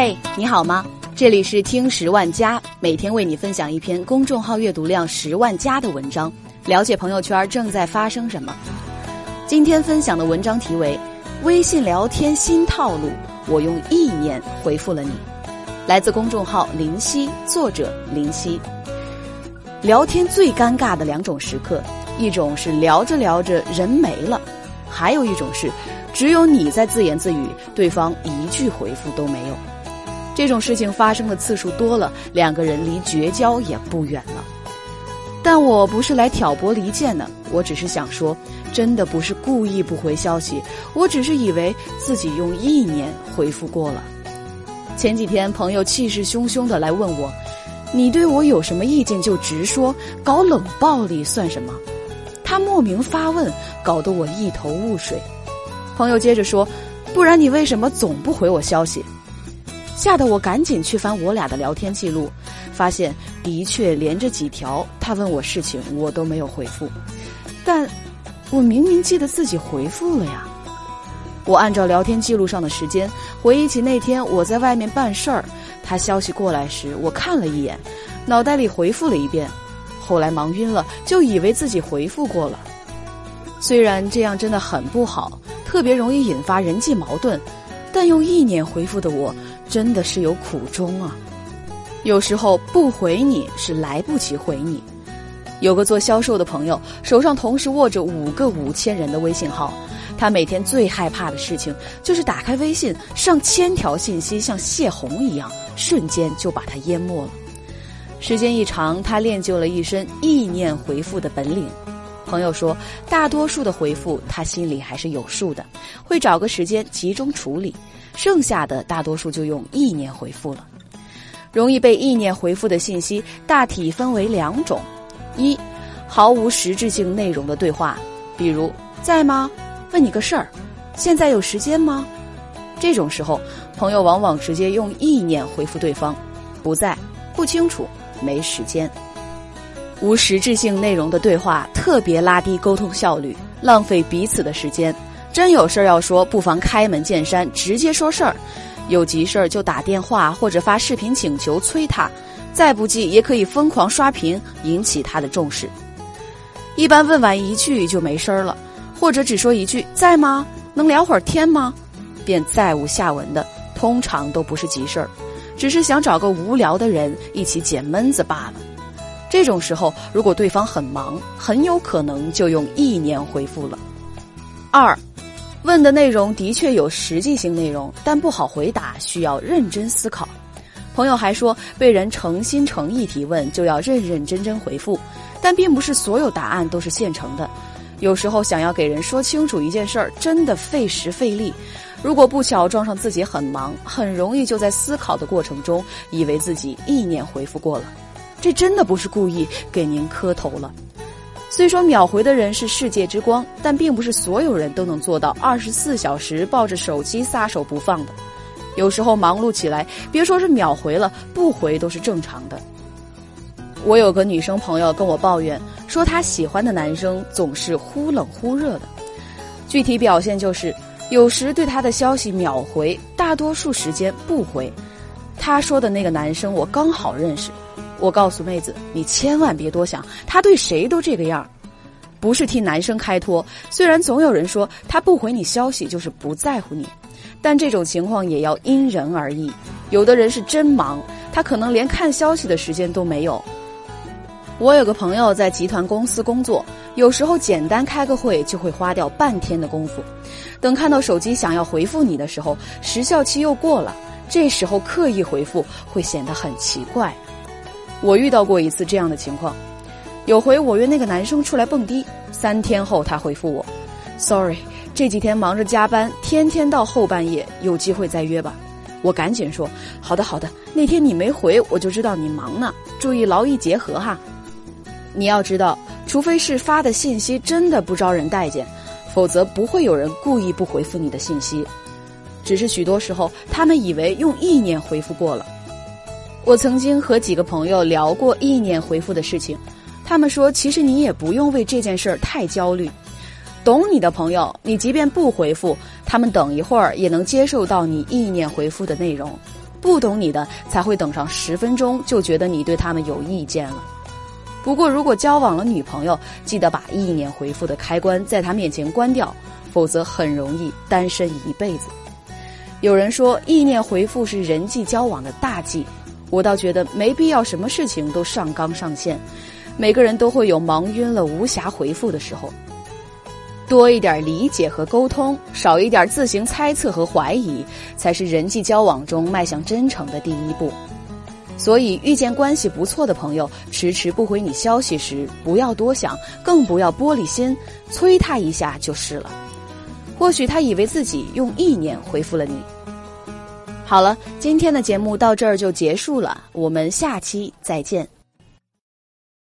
嘿，你好吗？这里是听十万加，每天为你分享一篇公众号阅读量十万加的文章，了解朋友圈正在发生什么。今天分享的文章题为《微信聊天新套路》，我用意念回复了你。来自公众号林夕，作者林夕。聊天最尴尬的两种时刻，一种是聊着聊着人没了，还有一种是只有你在自言自语，对方一句回复都没有。这种事情发生的次数多了，两个人离绝交也不远了。但我不是来挑拨离间的，我只是想说，真的不是故意不回消息，我只是以为自己用意念回复过了。前几天朋友气势汹汹的来问我，你对我有什么意见就直说，搞冷暴力算什么？他莫名发问，搞得我一头雾水。朋友接着说，不然你为什么总不回我消息？吓得我赶紧去翻我俩的聊天记录，发现的确连着几条他问我事情我都没有回复，但，我明明记得自己回复了呀。我按照聊天记录上的时间回忆起那天我在外面办事儿，他消息过来时我看了一眼，脑袋里回复了一遍，后来忙晕了就以为自己回复过了。虽然这样真的很不好，特别容易引发人际矛盾，但用意念回复的我。真的是有苦衷啊！有时候不回你是来不及回你。有个做销售的朋友，手上同时握着五个五千人的微信号，他每天最害怕的事情就是打开微信，上千条信息像泄洪一样，瞬间就把他淹没了。时间一长，他练就了一身意念回复的本领。朋友说，大多数的回复他心里还是有数的，会找个时间集中处理。剩下的大多数就用意念回复了。容易被意念回复的信息大体分为两种：一，毫无实质性内容的对话，比如“在吗？问你个事儿，现在有时间吗？”这种时候，朋友往往直接用意念回复对方：“不在，不清楚，没时间。”无实质性内容的对话特别拉低沟通效率，浪费彼此的时间。真有事儿要说，不妨开门见山，直接说事儿。有急事儿就打电话或者发视频请求催他，再不济也可以疯狂刷屏，引起他的重视。一般问完一句就没声儿了，或者只说一句“在吗？能聊会儿天吗？”便再无下文的，通常都不是急事儿，只是想找个无聊的人一起解闷子罢了。这种时候，如果对方很忙，很有可能就用意念回复了。二。问的内容的确有实际性内容，但不好回答，需要认真思考。朋友还说，被人诚心诚意提问，就要认认真真回复。但并不是所有答案都是现成的，有时候想要给人说清楚一件事儿，真的费时费力。如果不巧撞上自己很忙，很容易就在思考的过程中，以为自己意念回复过了。这真的不是故意给您磕头了。虽说秒回的人是世界之光，但并不是所有人都能做到二十四小时抱着手机撒手不放的。有时候忙碌起来，别说是秒回了，不回都是正常的。我有个女生朋友跟我抱怨说，她喜欢的男生总是忽冷忽热的，具体表现就是有时对她的消息秒回，大多数时间不回。她说的那个男生，我刚好认识。我告诉妹子，你千万别多想，他对谁都这个样不是替男生开脱。虽然总有人说他不回你消息就是不在乎你，但这种情况也要因人而异。有的人是真忙，他可能连看消息的时间都没有。我有个朋友在集团公司工作，有时候简单开个会就会花掉半天的功夫，等看到手机想要回复你的时候，时效期又过了，这时候刻意回复会显得很奇怪。我遇到过一次这样的情况，有回我约那个男生出来蹦迪，三天后他回复我，sorry，这几天忙着加班，天天到后半夜，有机会再约吧。我赶紧说，好的好的，那天你没回，我就知道你忙呢，注意劳逸结合哈。你要知道，除非是发的信息真的不招人待见，否则不会有人故意不回复你的信息，只是许多时候他们以为用意念回复过了。我曾经和几个朋友聊过意念回复的事情，他们说，其实你也不用为这件事儿太焦虑。懂你的朋友，你即便不回复，他们等一会儿也能接受到你意念回复的内容。不懂你的才会等上十分钟就觉得你对他们有意见了。不过，如果交往了女朋友，记得把意念回复的开关在她面前关掉，否则很容易单身一辈子。有人说意念回复是人际交往的大忌，我倒觉得没必要什么事情都上纲上线。每个人都会有忙晕了无暇回复的时候，多一点理解和沟通，少一点自行猜测和怀疑，才是人际交往中迈向真诚的第一步。所以，遇见关系不错的朋友迟迟不回你消息时，不要多想，更不要玻璃心，催他一下就是了。或许他以为自己用意念回复了你。好了，今天的节目到这儿就结束了，我们下期再见。